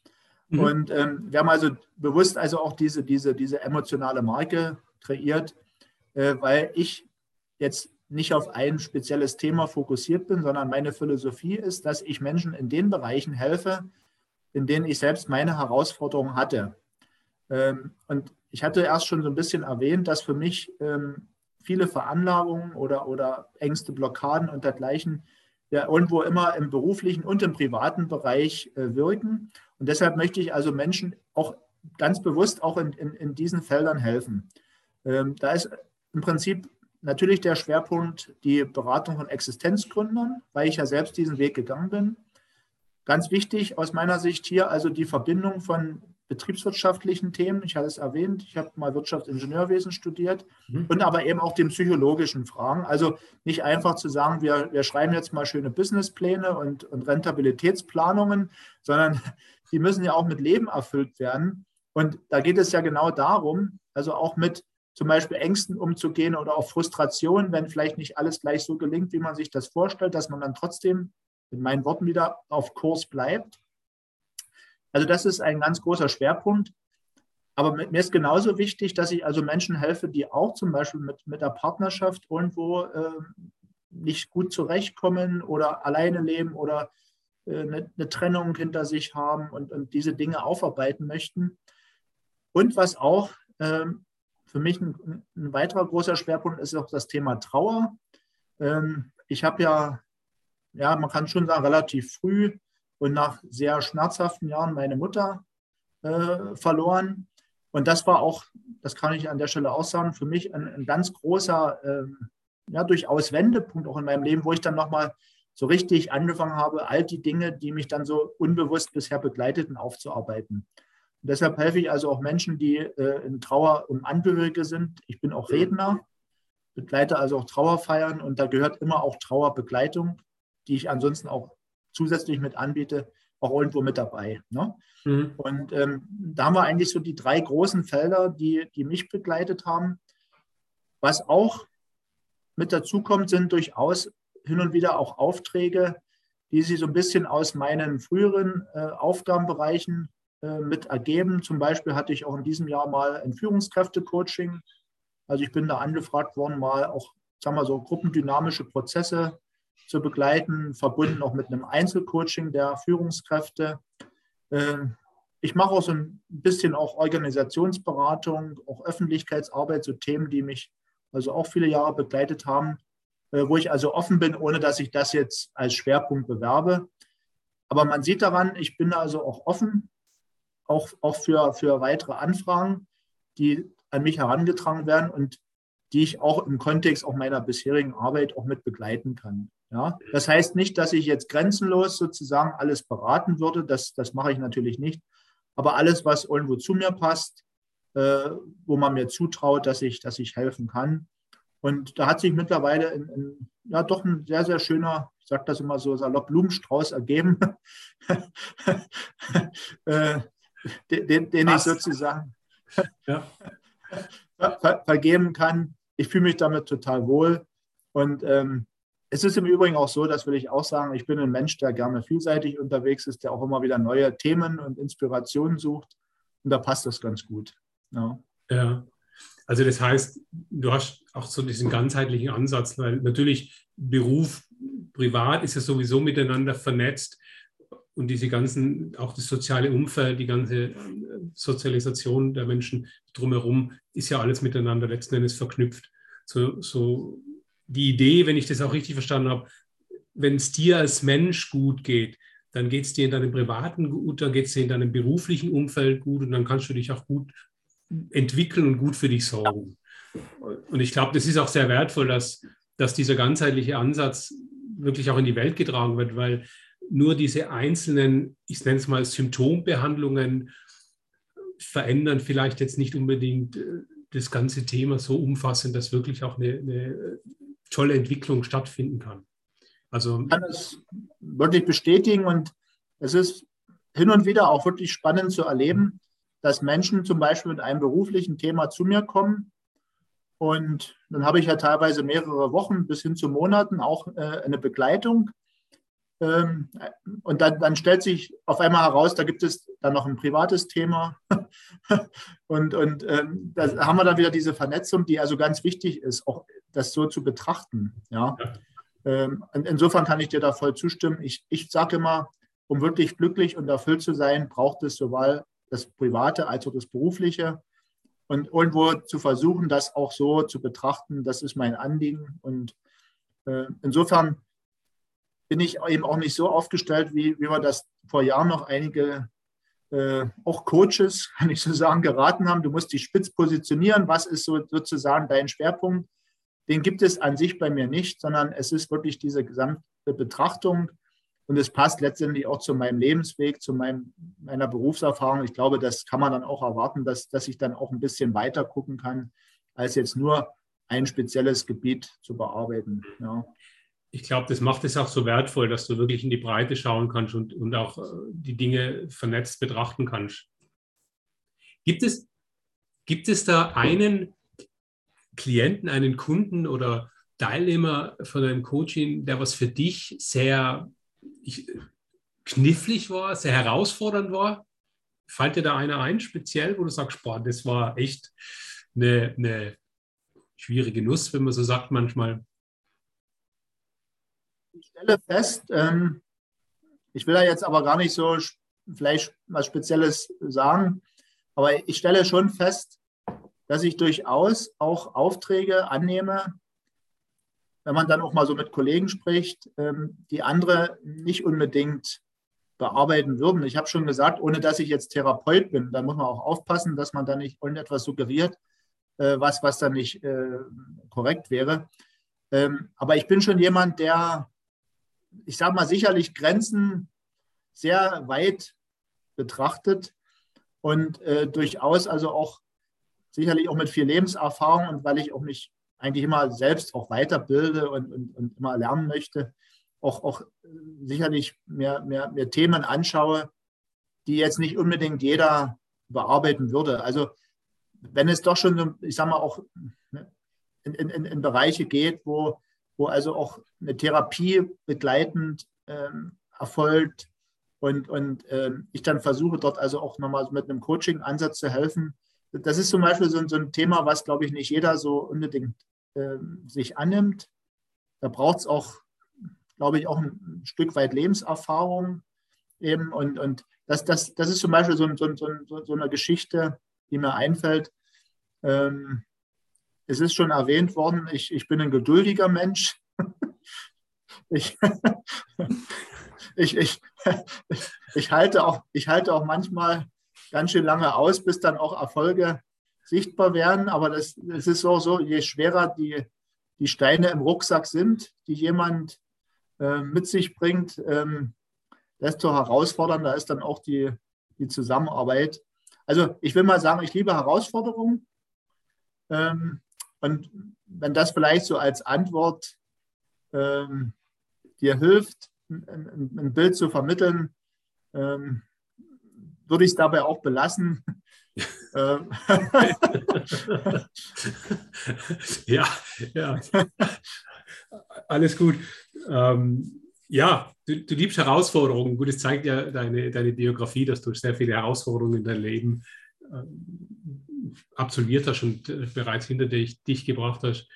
Mhm. Und ähm, wir haben also bewusst also auch diese, diese, diese emotionale Marke kreiert, äh, weil ich jetzt nicht auf ein spezielles Thema fokussiert bin, sondern meine Philosophie ist, dass ich Menschen in den Bereichen helfe, in denen ich selbst meine Herausforderungen hatte. Ähm, und ich hatte erst schon so ein bisschen erwähnt, dass für mich ähm, viele Veranlagungen oder, oder Ängste, Blockaden und dergleichen ja irgendwo immer im beruflichen und im privaten Bereich äh, wirken. Und deshalb möchte ich also Menschen auch ganz bewusst auch in, in, in diesen Feldern helfen. Ähm, da ist im Prinzip natürlich der Schwerpunkt die Beratung von Existenzgründern, weil ich ja selbst diesen Weg gegangen bin. Ganz wichtig aus meiner Sicht hier also die Verbindung von betriebswirtschaftlichen Themen. Ich hatte es erwähnt, ich habe mal Wirtschaftsingenieurwesen studiert mhm. und aber eben auch den psychologischen Fragen. Also nicht einfach zu sagen, wir, wir schreiben jetzt mal schöne Businesspläne und, und Rentabilitätsplanungen, sondern die müssen ja auch mit Leben erfüllt werden. Und da geht es ja genau darum, also auch mit zum Beispiel Ängsten umzugehen oder auch Frustrationen, wenn vielleicht nicht alles gleich so gelingt, wie man sich das vorstellt, dass man dann trotzdem, in meinen Worten wieder, auf Kurs bleibt. Also das ist ein ganz großer Schwerpunkt. Aber mir ist genauso wichtig, dass ich also Menschen helfe, die auch zum Beispiel mit, mit der Partnerschaft irgendwo äh, nicht gut zurechtkommen oder alleine leben oder äh, eine, Trennung hinter sich haben und, und, diese Dinge aufarbeiten möchten. Und was auch ähm, für mich ein, ein, weiterer großer Schwerpunkt ist auch das Thema Trauer. Ähm, ich habe ja, ja, man kann schon sagen, relativ früh und nach sehr schmerzhaften Jahren meine Mutter äh, verloren. Und das war auch, das kann ich an der Stelle auch sagen, für mich ein, ein ganz großer, ähm, ja, durchaus Wendepunkt auch in meinem Leben, wo ich dann nochmal so richtig angefangen habe, all die Dinge, die mich dann so unbewusst bisher begleiteten, aufzuarbeiten. Und deshalb helfe ich also auch Menschen, die äh, in Trauer um Angehörige sind. Ich bin auch Redner begleite also auch Trauerfeiern und da gehört immer auch Trauerbegleitung, die ich ansonsten auch zusätzlich mit anbiete, auch irgendwo mit dabei. Ne? Mhm. Und ähm, da haben wir eigentlich so die drei großen Felder, die, die mich begleitet haben. Was auch mit dazu kommt, sind durchaus hin und wieder auch Aufträge, die sich so ein bisschen aus meinen früheren äh, Aufgabenbereichen äh, mit ergeben. Zum Beispiel hatte ich auch in diesem Jahr mal ein Führungskräfte-Coaching. Also ich bin da angefragt worden, mal auch, sagen wir so, gruppendynamische Prozesse zu begleiten, verbunden auch mit einem Einzelcoaching der Führungskräfte. Ähm, ich mache auch so ein bisschen auch Organisationsberatung, auch Öffentlichkeitsarbeit, so Themen, die mich also auch viele Jahre begleitet haben, äh, wo ich also offen bin, ohne dass ich das jetzt als Schwerpunkt bewerbe. Aber man sieht daran, ich bin also auch offen, auch, auch für, für weitere Anfragen, die an mich herangetragen werden und die ich auch im Kontext auch meiner bisherigen Arbeit auch mit begleiten kann. Ja, das heißt nicht, dass ich jetzt grenzenlos sozusagen alles beraten würde. Das, das mache ich natürlich nicht. Aber alles, was irgendwo zu mir passt, äh, wo man mir zutraut, dass ich, dass ich helfen kann. Und da hat sich mittlerweile ein, ein, ja, doch ein sehr, sehr schöner, ich sage das immer so, salopp Blumenstrauß ergeben, äh, den, den ich sozusagen ja. ver, vergeben kann. Ich fühle mich damit total wohl. Und ähm, es ist im Übrigen auch so, das will ich auch sagen, ich bin ein Mensch, der gerne vielseitig unterwegs ist, der auch immer wieder neue Themen und Inspirationen sucht. Und da passt das ganz gut. Ja. ja. Also das heißt, du hast auch so diesen ganzheitlichen Ansatz, weil natürlich Beruf, privat ist ja sowieso miteinander vernetzt und diese ganzen, auch das soziale Umfeld, die ganze äh, Sozialisation der Menschen drumherum ist ja alles miteinander letzten Endes verknüpft. So, so die Idee, wenn ich das auch richtig verstanden habe, wenn es dir als Mensch gut geht, dann geht es dir in deinem privaten gut, dann geht es dir in deinem beruflichen Umfeld gut und dann kannst du dich auch gut entwickeln und gut für dich sorgen. Und ich glaube, das ist auch sehr wertvoll, dass, dass dieser ganzheitliche Ansatz wirklich auch in die Welt getragen wird, weil nur diese einzelnen, ich nenne es mal Symptombehandlungen, verändern vielleicht jetzt nicht unbedingt äh, das ganze Thema so umfassend, dass wirklich auch eine, eine tolle Entwicklung stattfinden kann. Also kann es wirklich bestätigen und es ist hin und wieder auch wirklich spannend zu erleben, dass Menschen zum Beispiel mit einem beruflichen Thema zu mir kommen und dann habe ich ja teilweise mehrere Wochen bis hin zu Monaten auch äh, eine Begleitung. Ähm, und dann, dann, stellt sich auf einmal heraus, da gibt es dann noch ein privates Thema. und und ähm, da haben wir dann wieder diese Vernetzung, die also ganz wichtig ist, auch das so zu betrachten. Ja. Ähm, insofern kann ich dir da voll zustimmen. Ich, ich sage immer, um wirklich glücklich und erfüllt zu sein, braucht es sowohl das Private als auch das Berufliche. Und irgendwo zu versuchen, das auch so zu betrachten, das ist mein Anliegen. Und äh, insofern bin ich eben auch nicht so aufgestellt, wie, wie wir das vor Jahren noch einige äh, auch Coaches, kann ich so sagen, geraten haben. Du musst dich spitz positionieren. Was ist so, sozusagen dein Schwerpunkt? Den gibt es an sich bei mir nicht, sondern es ist wirklich diese gesamte Betrachtung und es passt letztendlich auch zu meinem Lebensweg, zu meinem, meiner Berufserfahrung. Ich glaube, das kann man dann auch erwarten, dass, dass ich dann auch ein bisschen weiter gucken kann, als jetzt nur ein spezielles Gebiet zu bearbeiten. Ja. Ich glaube, das macht es auch so wertvoll, dass du wirklich in die Breite schauen kannst und, und auch äh, die Dinge vernetzt betrachten kannst. Gibt es, gibt es da einen Klienten, einen Kunden oder Teilnehmer von einem Coaching, der was für dich sehr ich, knifflig war, sehr herausfordernd war? Fällt dir da einer ein, speziell, wo du sagst, boah, das war echt eine, eine schwierige Nuss, wenn man so sagt manchmal? Ich stelle fest, ähm, ich will da jetzt aber gar nicht so vielleicht was Spezielles sagen, aber ich stelle schon fest, dass ich durchaus auch Aufträge annehme, wenn man dann auch mal so mit Kollegen spricht, ähm, die andere nicht unbedingt bearbeiten würden. Ich habe schon gesagt, ohne dass ich jetzt Therapeut bin, da muss man auch aufpassen, dass man da nicht irgendetwas suggeriert, äh, was, was dann nicht äh, korrekt wäre. Ähm, aber ich bin schon jemand, der, ich sage mal, sicherlich Grenzen sehr weit betrachtet und äh, durchaus also auch sicherlich auch mit viel Lebenserfahrung und weil ich auch mich eigentlich immer selbst auch weiterbilde und, und, und immer lernen möchte, auch, auch sicherlich mehr, mehr, mehr Themen anschaue, die jetzt nicht unbedingt jeder bearbeiten würde. Also wenn es doch schon, ich sage mal, auch in, in, in Bereiche geht, wo, wo also auch eine Therapie begleitend ähm, erfolgt und, und ähm, ich dann versuche dort also auch nochmal mit einem Coaching-Ansatz zu helfen. Das ist zum Beispiel so, so ein Thema, was, glaube ich, nicht jeder so unbedingt ähm, sich annimmt. Da braucht es auch, glaube ich, auch ein Stück weit Lebenserfahrung eben und, und das, das, das ist zum Beispiel so, so, so, so eine Geschichte, die mir einfällt. Ähm, es ist schon erwähnt worden, ich, ich bin ein geduldiger Mensch. ich, ich, ich, ich, halte auch, ich halte auch manchmal ganz schön lange aus, bis dann auch Erfolge sichtbar werden. Aber das, das ist auch so, je schwerer die, die Steine im Rucksack sind, die jemand äh, mit sich bringt, ähm, desto herausfordernder ist dann auch die, die Zusammenarbeit. Also ich will mal sagen, ich liebe Herausforderungen. Ähm, und wenn das vielleicht so als Antwort ähm, dir hilft, ein, ein, Bild zu vermitteln, ähm, würde ich es dabei auch belassen. Ähm. ja, ja. Alles gut. Ähm, ja, du, du, liebst Herausforderungen. Gut, es zeigt ja deine, deine Biografie, dass du sehr viele Herausforderungen in deinem Leben äh, absolviert hast und bereits hinter dich, dich gebracht hast.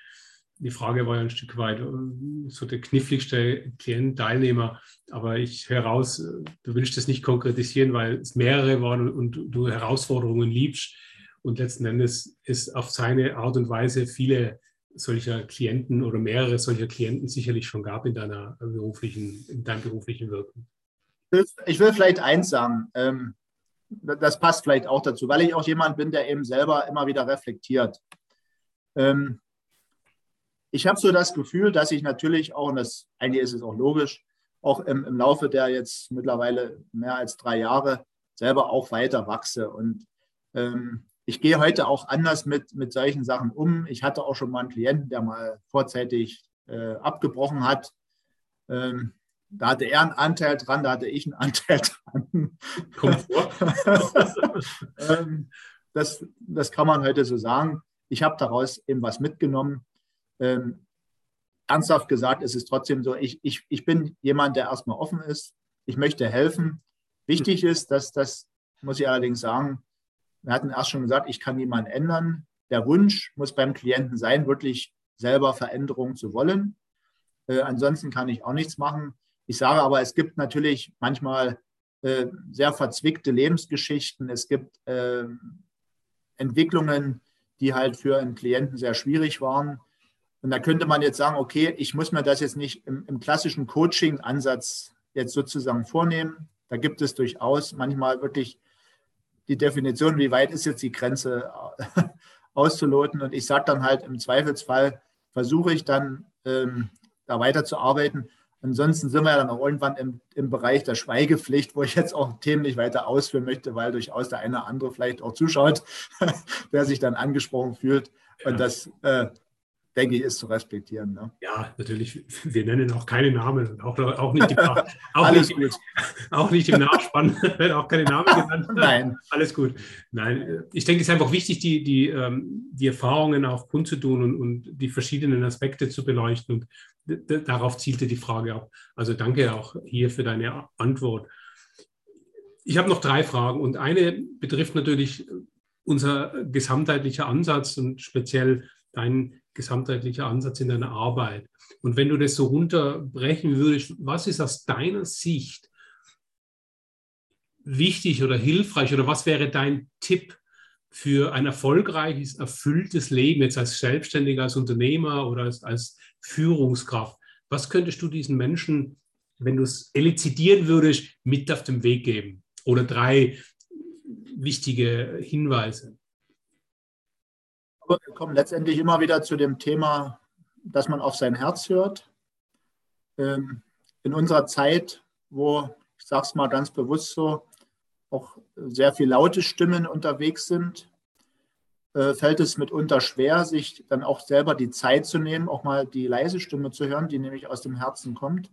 Die Frage war ja ein Stück weit äh, so der kniffligste Klient, Teilnehmer. Aber ich höre raus, äh, du willst das nicht konkretisieren, weil es mehrere waren und, und du Herausforderungen liebst. Und letzten Endes ist auf seine Art und Weise viele solcher Klienten oder mehrere solcher Klienten sicherlich schon gab in deiner beruflichen, in deinem beruflichen Wirken. Ich will vielleicht eins sagen, ähm, das passt vielleicht auch dazu, weil ich auch jemand bin, der eben selber immer wieder reflektiert. Ähm, ich habe so das Gefühl, dass ich natürlich auch, und das eigentlich ist es auch logisch, auch im, im Laufe der jetzt mittlerweile mehr als drei Jahre selber auch weiter wachse. Und ähm, ich gehe heute auch anders mit, mit solchen Sachen um. Ich hatte auch schon mal einen Klienten, der mal vorzeitig äh, abgebrochen hat. Ähm, da hatte er einen Anteil dran, da hatte ich einen Anteil dran. ähm, das, das kann man heute so sagen. Ich habe daraus eben was mitgenommen. Ähm, ernsthaft gesagt, es ist trotzdem so, ich, ich, ich bin jemand, der erstmal offen ist. Ich möchte helfen. Wichtig ist, dass das, muss ich allerdings sagen, wir hatten erst schon gesagt, ich kann niemanden ändern. Der Wunsch muss beim Klienten sein, wirklich selber Veränderungen zu wollen. Äh, ansonsten kann ich auch nichts machen. Ich sage aber, es gibt natürlich manchmal äh, sehr verzwickte Lebensgeschichten. Es gibt äh, Entwicklungen, die halt für einen Klienten sehr schwierig waren. Und da könnte man jetzt sagen, okay, ich muss mir das jetzt nicht im, im klassischen Coaching-Ansatz jetzt sozusagen vornehmen. Da gibt es durchaus manchmal wirklich die Definition, wie weit ist jetzt die Grenze äh, auszuloten. Und ich sage dann halt, im Zweifelsfall versuche ich dann ähm, da weiterzuarbeiten. Ansonsten sind wir ja dann auch irgendwann im, im Bereich der Schweigepflicht, wo ich jetzt auch Themen nicht weiter ausführen möchte, weil durchaus der eine oder andere vielleicht auch zuschaut, der sich dann angesprochen fühlt. Und ja. das äh, denke ich, ist zu respektieren. Ne? Ja, natürlich. Wir nennen auch keine Namen, auch, auch, nicht, die, auch, nicht, auch nicht im Nachspann, werden auch keine Namen genannt. Nein. Alles gut. Nein, ich denke, es ist einfach wichtig, die, die, ähm, die Erfahrungen auch kundzutun und, und die verschiedenen Aspekte zu beleuchten. Und darauf zielte die Frage auch. Also danke auch hier für deine Antwort. Ich habe noch drei Fragen und eine betrifft natürlich unser gesamtheitlicher Ansatz und speziell dein gesamtheitlicher Ansatz in deiner Arbeit. Und wenn du das so runterbrechen würdest, was ist aus deiner Sicht wichtig oder hilfreich oder was wäre dein Tipp für ein erfolgreiches, erfülltes Leben jetzt als Selbstständiger, als Unternehmer oder als, als Führungskraft? Was könntest du diesen Menschen, wenn du es elizidieren würdest, mit auf den Weg geben? Oder drei wichtige Hinweise? Wir kommen letztendlich immer wieder zu dem Thema, dass man auf sein Herz hört. Ähm, in unserer Zeit, wo, ich sage es mal ganz bewusst so, auch sehr viele laute Stimmen unterwegs sind, äh, fällt es mitunter schwer, sich dann auch selber die Zeit zu nehmen, auch mal die leise Stimme zu hören, die nämlich aus dem Herzen kommt.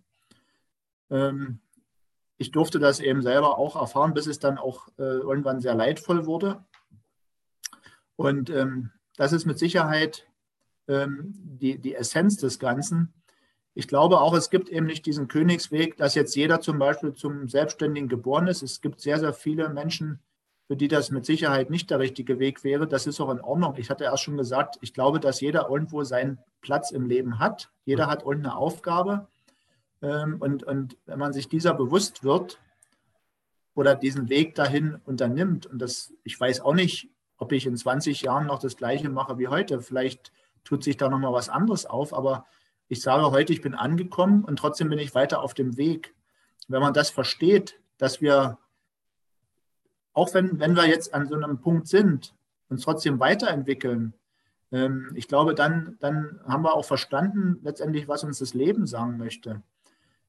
Ähm, ich durfte das eben selber auch erfahren, bis es dann auch äh, irgendwann sehr leidvoll wurde. Und ähm, das ist mit Sicherheit ähm, die, die Essenz des Ganzen. Ich glaube auch, es gibt eben nicht diesen Königsweg, dass jetzt jeder zum Beispiel zum Selbstständigen geboren ist. Es gibt sehr, sehr viele Menschen, für die das mit Sicherheit nicht der richtige Weg wäre. Das ist auch in Ordnung. Ich hatte erst schon gesagt, ich glaube, dass jeder irgendwo seinen Platz im Leben hat. Jeder hat irgendeine Aufgabe. Ähm, und, und wenn man sich dieser bewusst wird oder diesen Weg dahin unternimmt, und das, ich weiß auch nicht, ob ich in 20 Jahren noch das Gleiche mache wie heute. Vielleicht tut sich da nochmal was anderes auf, aber ich sage heute, ich bin angekommen und trotzdem bin ich weiter auf dem Weg. Wenn man das versteht, dass wir auch wenn, wenn wir jetzt an so einem Punkt sind, uns trotzdem weiterentwickeln, ähm, ich glaube, dann, dann haben wir auch verstanden, letztendlich, was uns das Leben sagen möchte.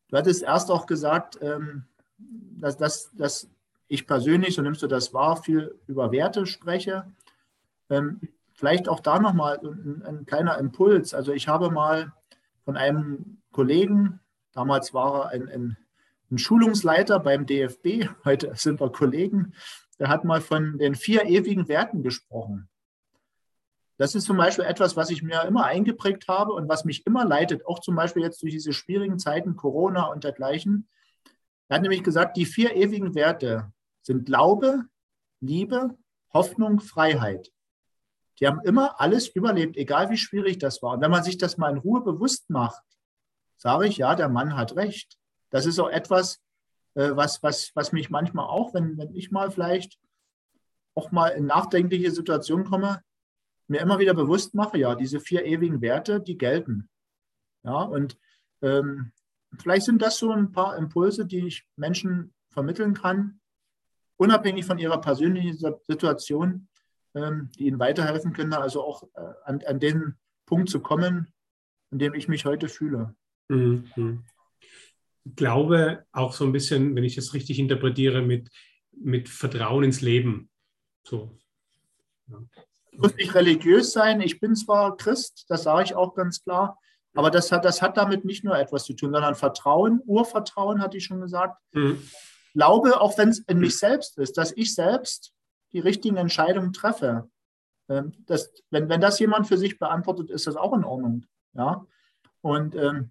Du hattest erst auch gesagt, ähm, dass, dass, dass ich persönlich, so nimmst du das wahr, viel über Werte spreche. Ähm, vielleicht auch da nochmal ein, ein kleiner Impuls. Also ich habe mal von einem Kollegen, damals war er ein, ein ein Schulungsleiter beim DFB, heute sind wir Kollegen, der hat mal von den vier ewigen Werten gesprochen. Das ist zum Beispiel etwas, was ich mir immer eingeprägt habe und was mich immer leitet, auch zum Beispiel jetzt durch diese schwierigen Zeiten, Corona und dergleichen. Er hat nämlich gesagt, die vier ewigen Werte sind Glaube, Liebe, Hoffnung, Freiheit. Die haben immer alles überlebt, egal wie schwierig das war. Und wenn man sich das mal in Ruhe bewusst macht, sage ich, ja, der Mann hat recht. Das ist auch etwas, äh, was, was, was mich manchmal auch, wenn, wenn ich mal vielleicht auch mal in nachdenkliche Situationen komme, mir immer wieder bewusst mache, ja, diese vier ewigen Werte, die gelten. Ja, und ähm, vielleicht sind das so ein paar Impulse, die ich Menschen vermitteln kann, unabhängig von ihrer persönlichen Situation, ähm, die ihnen weiterhelfen können, also auch äh, an, an den Punkt zu kommen, in dem ich mich heute fühle. Mhm glaube auch so ein bisschen, wenn ich es richtig interpretiere, mit, mit Vertrauen ins Leben. So. Ja. Ich muss nicht religiös sein. Ich bin zwar Christ, das sage ich auch ganz klar, aber das hat, das hat damit nicht nur etwas zu tun, sondern Vertrauen, Urvertrauen, hatte ich schon gesagt. Mhm. Glaube, auch wenn es in mich selbst ist, dass ich selbst die richtigen Entscheidungen treffe. Ähm, das, wenn, wenn das jemand für sich beantwortet, ist das auch in Ordnung. Ja? Und ähm,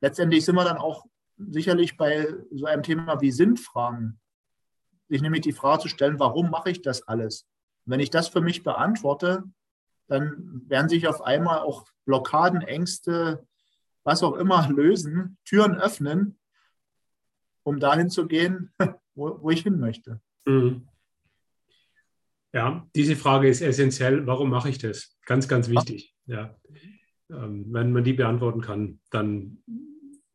letztendlich sind wir dann auch sicherlich bei so einem Thema wie Sinnfragen, sich nämlich die Frage zu stellen, warum mache ich das alles? wenn ich das für mich beantworte, dann werden sich auf einmal auch Blockaden, Ängste, was auch immer lösen, Türen öffnen, um dahin zu gehen, wo, wo ich hin möchte. Mhm. Ja, diese Frage ist essentiell. Warum mache ich das? Ganz, ganz wichtig. Ja. Ähm, wenn man die beantworten kann, dann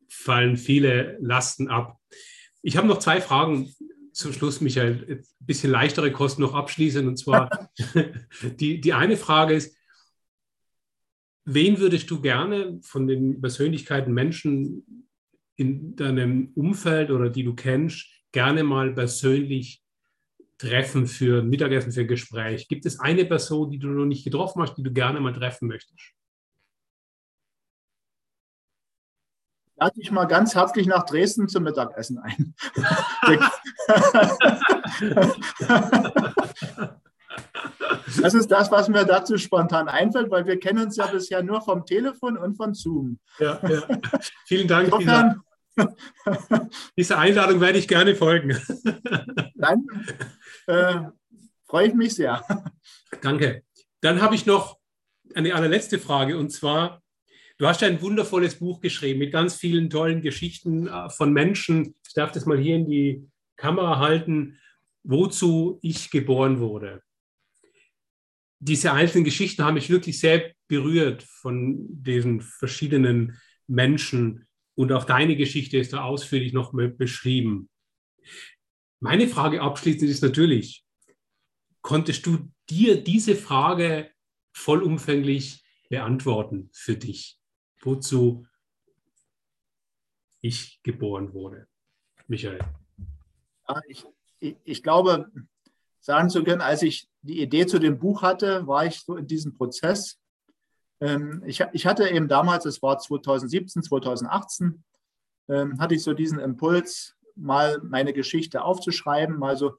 fallen viele Lasten ab. Ich habe noch zwei Fragen zum Schluss, Michael. Ein bisschen leichtere Kosten noch abschließen. Und zwar, die, die eine Frage ist, wen würdest du gerne von den Persönlichkeiten, Menschen in deinem Umfeld oder die du kennst, gerne mal persönlich treffen für ein Mittagessen, für ein Gespräch? Gibt es eine Person, die du noch nicht getroffen hast, die du gerne mal treffen möchtest? lade dich mal ganz herzlich nach Dresden zum Mittagessen ein. das ist das, was mir dazu spontan einfällt, weil wir kennen uns ja bisher nur vom Telefon und von Zoom. Ja, ja. Vielen Dank. Insofern, Dieser Einladung werde ich gerne folgen. Dann äh, freue ich mich sehr. Danke. Dann habe ich noch eine allerletzte Frage und zwar, Du hast ein wundervolles Buch geschrieben mit ganz vielen tollen Geschichten äh, von Menschen. Ich darf das mal hier in die Kamera halten, wozu ich geboren wurde. Diese einzelnen Geschichten haben mich wirklich sehr berührt von diesen verschiedenen Menschen und auch deine Geschichte ist da ausführlich noch beschrieben. Meine Frage abschließend ist natürlich, konntest du dir diese Frage vollumfänglich beantworten für dich? wozu ich geboren wurde. Michael. Ja, ich, ich, ich glaube, sagen zu können, als ich die Idee zu dem Buch hatte, war ich so in diesem Prozess. Ähm, ich, ich hatte eben damals, es war 2017, 2018, ähm, hatte ich so diesen Impuls, mal meine Geschichte aufzuschreiben, mal so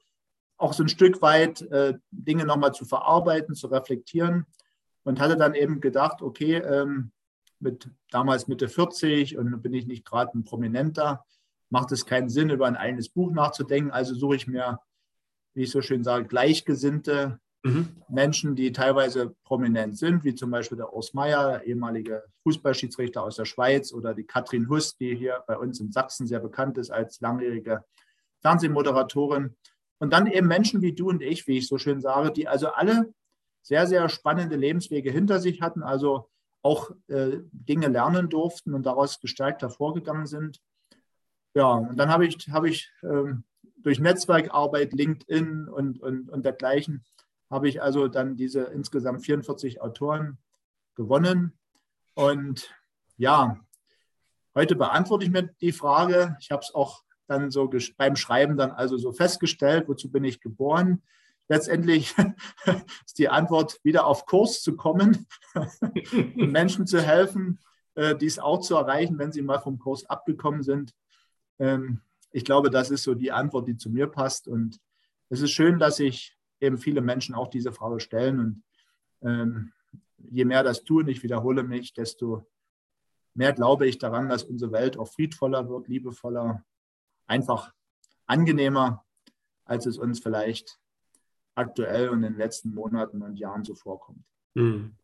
auch so ein Stück weit äh, Dinge nochmal zu verarbeiten, zu reflektieren und hatte dann eben gedacht, okay, ähm, mit damals Mitte 40 und bin ich nicht gerade ein Prominenter, macht es keinen Sinn, über ein eigenes Buch nachzudenken. Also suche ich mir, wie ich so schön sage, Gleichgesinnte mhm. Menschen, die teilweise prominent sind, wie zum Beispiel der Urs Meier, ehemalige Fußballschiedsrichter aus der Schweiz, oder die Katrin Huss, die hier bei uns in Sachsen sehr bekannt ist als langjährige Fernsehmoderatorin. Und dann eben Menschen wie du und ich, wie ich so schön sage, die also alle sehr, sehr spannende Lebenswege hinter sich hatten, also auch äh, Dinge lernen durften und daraus gestärkt hervorgegangen sind. Ja, und dann habe ich, habe ich ähm, durch Netzwerkarbeit, LinkedIn und, und, und dergleichen, habe ich also dann diese insgesamt 44 Autoren gewonnen. Und ja, heute beantworte ich mir die Frage. Ich habe es auch dann so beim Schreiben dann also so festgestellt, wozu bin ich geboren letztendlich ist die Antwort, wieder auf Kurs zu kommen Menschen zu helfen, äh, dies auch zu erreichen, wenn sie mal vom Kurs abgekommen sind. Ähm, ich glaube, das ist so die Antwort, die zu mir passt. Und es ist schön, dass sich eben viele Menschen auch diese Frage stellen. Und ähm, je mehr das tun, ich wiederhole mich, desto mehr glaube ich daran, dass unsere Welt auch friedvoller wird, liebevoller, einfach angenehmer, als es uns vielleicht aktuell und in den letzten Monaten und Jahren so vorkommt. Mhm.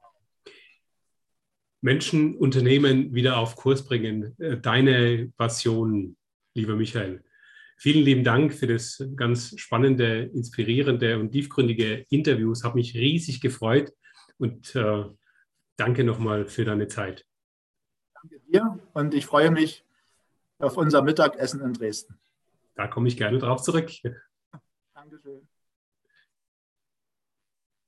Menschen, Unternehmen wieder auf Kurs bringen. Äh, deine Passion, lieber Michael. Vielen lieben Dank für das ganz spannende, inspirierende und tiefgründige Interview. Es hat mich riesig gefreut und äh, danke nochmal für deine Zeit. Danke dir und ich freue mich auf unser Mittagessen in Dresden. Da komme ich gerne drauf zurück.